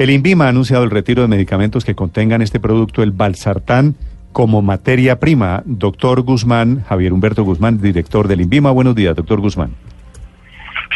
El INVIMA ha anunciado el retiro de medicamentos que contengan este producto, el Balsartán, como materia prima. Doctor Guzmán, Javier Humberto Guzmán, director del INVIMA. Buenos días, doctor Guzmán.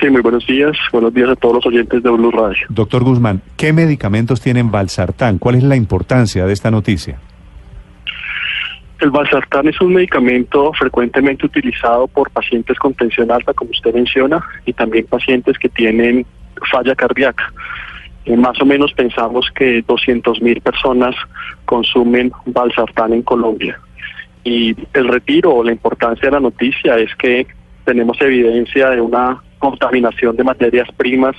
Sí, muy buenos días. Buenos días a todos los oyentes de Blue Radio. Doctor Guzmán, ¿qué medicamentos tienen Balsartán? ¿Cuál es la importancia de esta noticia? El valsartán es un medicamento frecuentemente utilizado por pacientes con tensión alta, como usted menciona, y también pacientes que tienen falla cardíaca. Eh, más o menos pensamos que 200 mil personas consumen valsartán en Colombia. Y el retiro o la importancia de la noticia es que tenemos evidencia de una contaminación de materias primas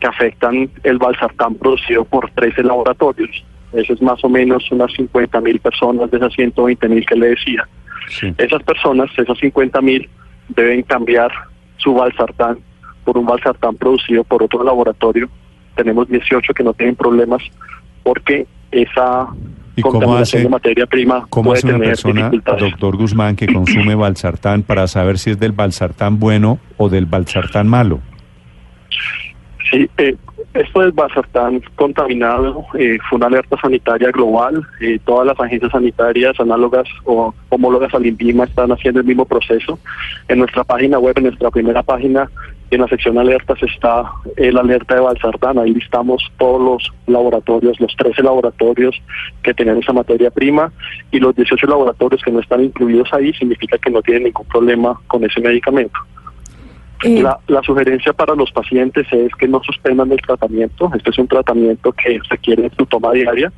que afectan el valsartán producido por 13 laboratorios. Eso es más o menos unas 50 mil personas de esas 120 mil que le decía. Sí. Esas personas, esas 50 mil, deben cambiar su valsartán por un valsartán producido por otro laboratorio. Tenemos 18 que no tienen problemas porque esa ¿Y cómo contaminación hace- de materia prima ¿Cómo puede hace una tener persona, doctor Guzmán, que consume Balsartán para saber si es del Balsartán bueno o del Balsartán malo? Sí, eh, esto del Basartán contaminado eh, fue una alerta sanitaria global. Eh, todas las agencias sanitarias análogas o homólogas al INVIMA están haciendo el mismo proceso. En nuestra página web, en nuestra primera página, en la sección alertas está el alerta de Balsartán. Ahí listamos todos los laboratorios, los 13 laboratorios que tenían esa materia prima y los 18 laboratorios que no están incluidos ahí significa que no tienen ningún problema con ese medicamento. Eh, La, la sugerencia para los pacientes es que no suspendan el tratamiento. Este es un tratamiento que requiere su toma diaria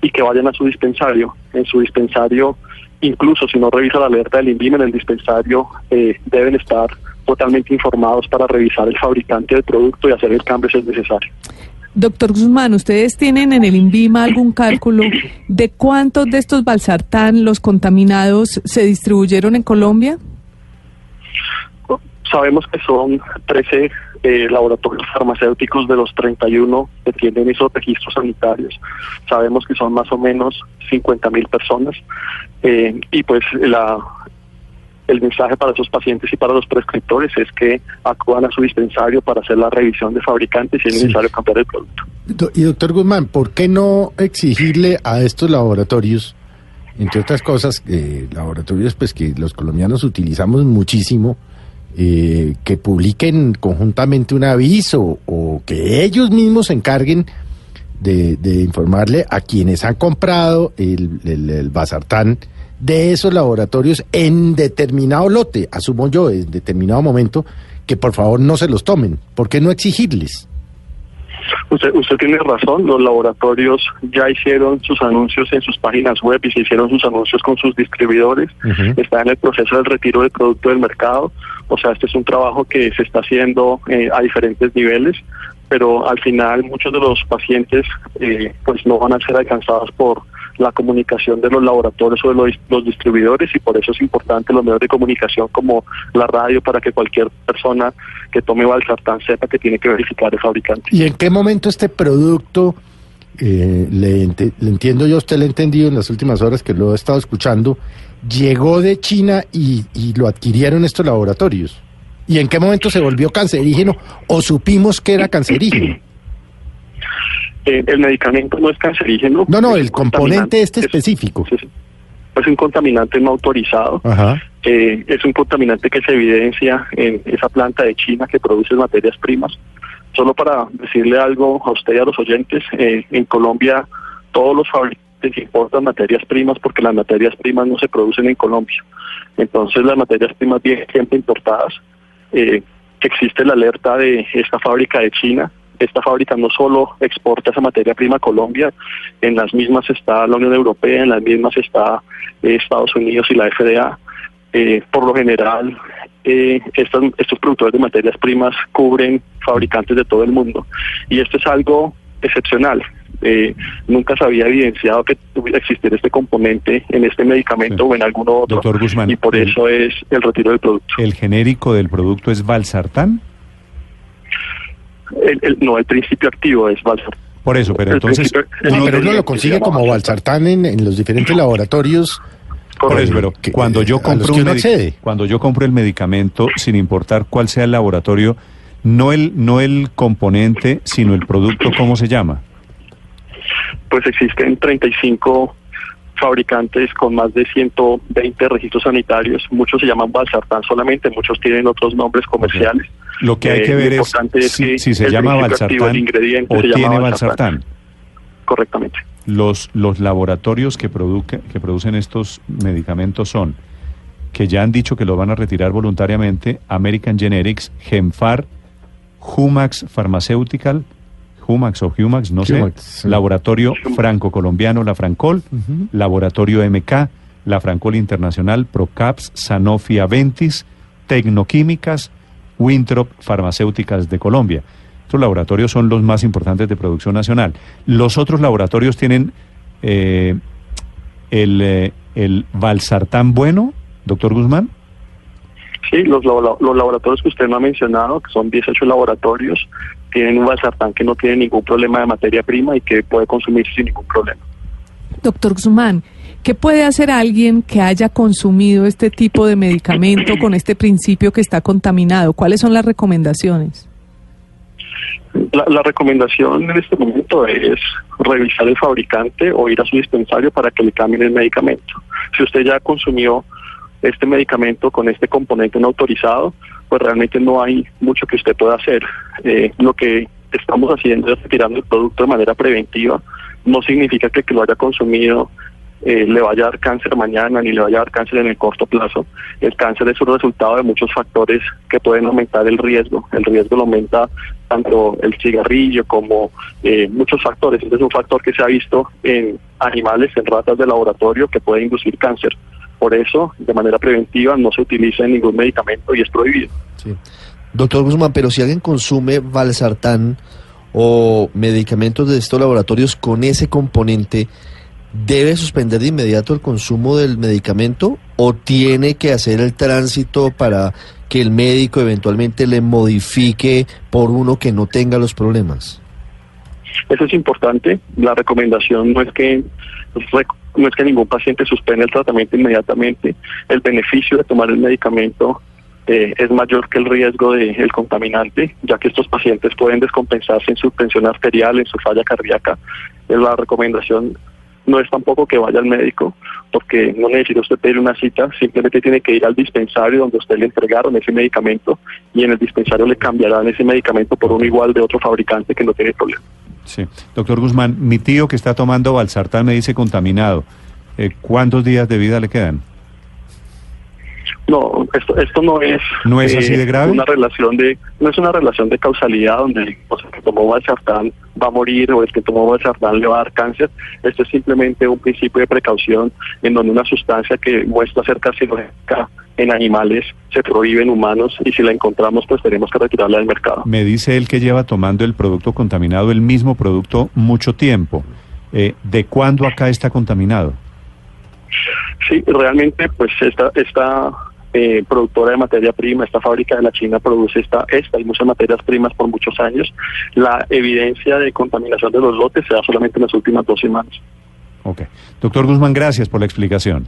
y que vayan a su dispensario. En su dispensario, incluso si no revisa la alerta del INVIMA en el dispensario, eh, deben estar totalmente informados para revisar el fabricante del producto y hacer el cambio si es necesario. Doctor Guzmán, ¿ustedes tienen en el INVIMA algún cálculo de cuántos de estos balsartán, los contaminados, se distribuyeron en Colombia? Sabemos que son 13 eh, laboratorios farmacéuticos de los 31 que tienen esos registros sanitarios. Sabemos que son más o menos 50 mil personas eh, y pues la, el mensaje para esos pacientes y para los prescriptores es que acudan a su dispensario para hacer la revisión de fabricantes si es Sí. necesario cambiar el producto. Y doctor Guzmán, ¿por qué no exigirle a estos laboratorios, entre otras cosas, eh, laboratorios pues que los colombianos utilizamos muchísimo, eh, que publiquen conjuntamente un aviso o que ellos mismos se encarguen de, de informarle a quienes han comprado el, el, el Basartán de esos laboratorios en determinado lote, asumo yo, en determinado momento, que por favor no se los tomen? ¿Por qué no exigirles? Usted, usted tiene razón, los laboratorios ya hicieron sus anuncios en sus páginas web y se hicieron sus anuncios con sus distribuidores. Está en el proceso del retiro del producto del mercado. O sea, este es un trabajo que se está haciendo eh, a diferentes niveles, pero al final muchos de los pacientes eh, pues no van a ser alcanzados por la comunicación de los laboratorios o de los, los distribuidores y por eso es importante los medios de comunicación como la radio para que cualquier persona que tome Valsartán sepa que tiene que verificar el fabricante. ¿Y en qué momento este producto, eh, le, entiendo yo, usted le he entendido en las últimas horas que lo he estado escuchando, llegó de China y, y lo adquirieron estos laboratorios? ¿Y en qué momento se volvió cancerígeno o supimos que era cancerígeno? Eh, el medicamento no es cancerígeno. No, no, es el componente este es- específico. sí. Es un contaminante no autorizado. Ajá. Eh, es un contaminante que se evidencia en esa planta de China que produce materias primas. Solo para decirle algo a usted y a los oyentes, eh, en Colombia todos los fabricantes importan materias primas porque las materias primas no se producen en Colombia. Entonces las materias primas vienen siempre importadas. Eh, existe la alerta de esta fábrica de China. Esta fábrica no solo exporta esa materia prima a Colombia, en las mismas está la Unión Europea, en las mismas está eh, Estados Unidos y la FDA. Eh, por lo general, eh, estas- estos productores de materias primas cubren fabricantes de todo el mundo. Y esto es algo excepcional. Eh, nunca se había evidenciado que tuviera existir este componente en este medicamento Sí. o en alguno otro. Doctor Guzmán, y por el- eso es el retiro del producto. ¿El genérico del producto es Valsartán? El- el- no, el principio activo es valsartán. Por eso, pero entonces... pero uno lo consigue como valsartán. valsartán en, en los diferentes laboratorios. Por eso, pero que- cuando yo los compro un accede. cuando yo compro el medicamento, sin importar cuál sea el laboratorio, no el no el componente, sino el producto, ¿cómo se llama? Pues existen 35 fabricantes con más de 120 registros sanitarios. Muchos se llaman valsartán solamente, muchos tienen otros nombres comerciales. Lo que hay Eh, que lo ver es si, que si se llama activo, ingrediente o se llama tiene. Valsartán. Correctamente. Los, los laboratorios que, produca- que producen estos medicamentos son, que ya han dicho que lo van a retirar voluntariamente, American Generics, Genfar, Humax Pharmaceutical, Humax o Humax, no Humax, sé, sí. Laboratorio Franco-Colombiano, la Francol, Laboratorio MK, la Francol Internacional, Procaps, Sanofi Aventis, Tecnoquímicas, Winthrop Farmacéuticas de Colombia. Estos laboratorios son los más importantes de producción nacional. Los otros laboratorios tienen eh, el, eh, el Valsartán bueno, doctor Guzmán. Sí, los, los laboratorios que usted no ha mencionado, que son 18 laboratorios, tienen un valsartán que no tiene ningún problema de materia prima y que puede consumirse sin ningún problema. Doctor Guzmán, ¿qué puede hacer alguien que haya consumido este tipo de medicamento con este principio que está contaminado? ¿Cuáles son las recomendaciones? La, la recomendación en este momento es revisar el fabricante o ir a su dispensario para que le cambien el medicamento. Si usted ya consumió este medicamento con este componente no autorizado, pues realmente no hay mucho que usted pueda hacer. Eh, lo que estamos haciendo es retirando el producto de manera preventiva. No significa que lo haya consumido eh, le vaya a dar cáncer mañana ni le vaya a dar cáncer en el corto plazo. El cáncer es un resultado de muchos factores que pueden aumentar el riesgo. El riesgo lo aumenta tanto el cigarrillo como eh, muchos factores. Este es un factor que se ha visto en animales, en ratas de laboratorio, que puede inducir cáncer. Por eso, de manera preventiva, no se utiliza ningún medicamento y es prohibido. Sí. Doctor Guzmán, pero si alguien consume valsartán o medicamentos de estos laboratorios con ese componente, ¿debe suspender de inmediato el consumo del medicamento o tiene que hacer el tránsito para que el médico eventualmente le modifique por uno que no tenga los problemas? Eso es importante. La recomendación no es que no es que ningún paciente suspenda el tratamiento inmediatamente. El beneficio de tomar el medicamento eh, es mayor que el riesgo del contaminante, ya que estos pacientes pueden descompensarse en su tensión arterial, en su falla cardíaca. Eh, La recomendación no es tampoco que vaya al médico, porque no necesita usted pedir una cita, simplemente tiene que ir al dispensario donde usted le entregaron ese medicamento y en el dispensario le cambiarán ese medicamento por uno igual de otro fabricante que no tiene problema. Sí. Doctor Guzmán, mi tío que está tomando Valsartán me dice contaminado. Eh, ¿Cuántos días de vida le quedan? No, esto, esto no es, ¿No es así de grave? una relación de no es una relación de causalidad donde o sea, el que tomó valsartán va a morir o el que tomó valsartán le va a dar cáncer. Esto es simplemente un principio de precaución en donde una sustancia que muestra ser carcinogénica en animales se prohíbe en humanos y si la encontramos pues tenemos que retirarla del mercado. Me dice él que lleva tomando el producto contaminado, el mismo producto, mucho tiempo. Eh, ¿De cuándo acá está contaminado? Sí, realmente pues esta esta eh, productora de materia prima, esta fábrica de la China produce esta, esta y muchas materias primas por muchos años. La evidencia de contaminación de los lotes se da solamente en las últimas dos semanas. Ok. Doctor Guzmán, gracias por la explicación.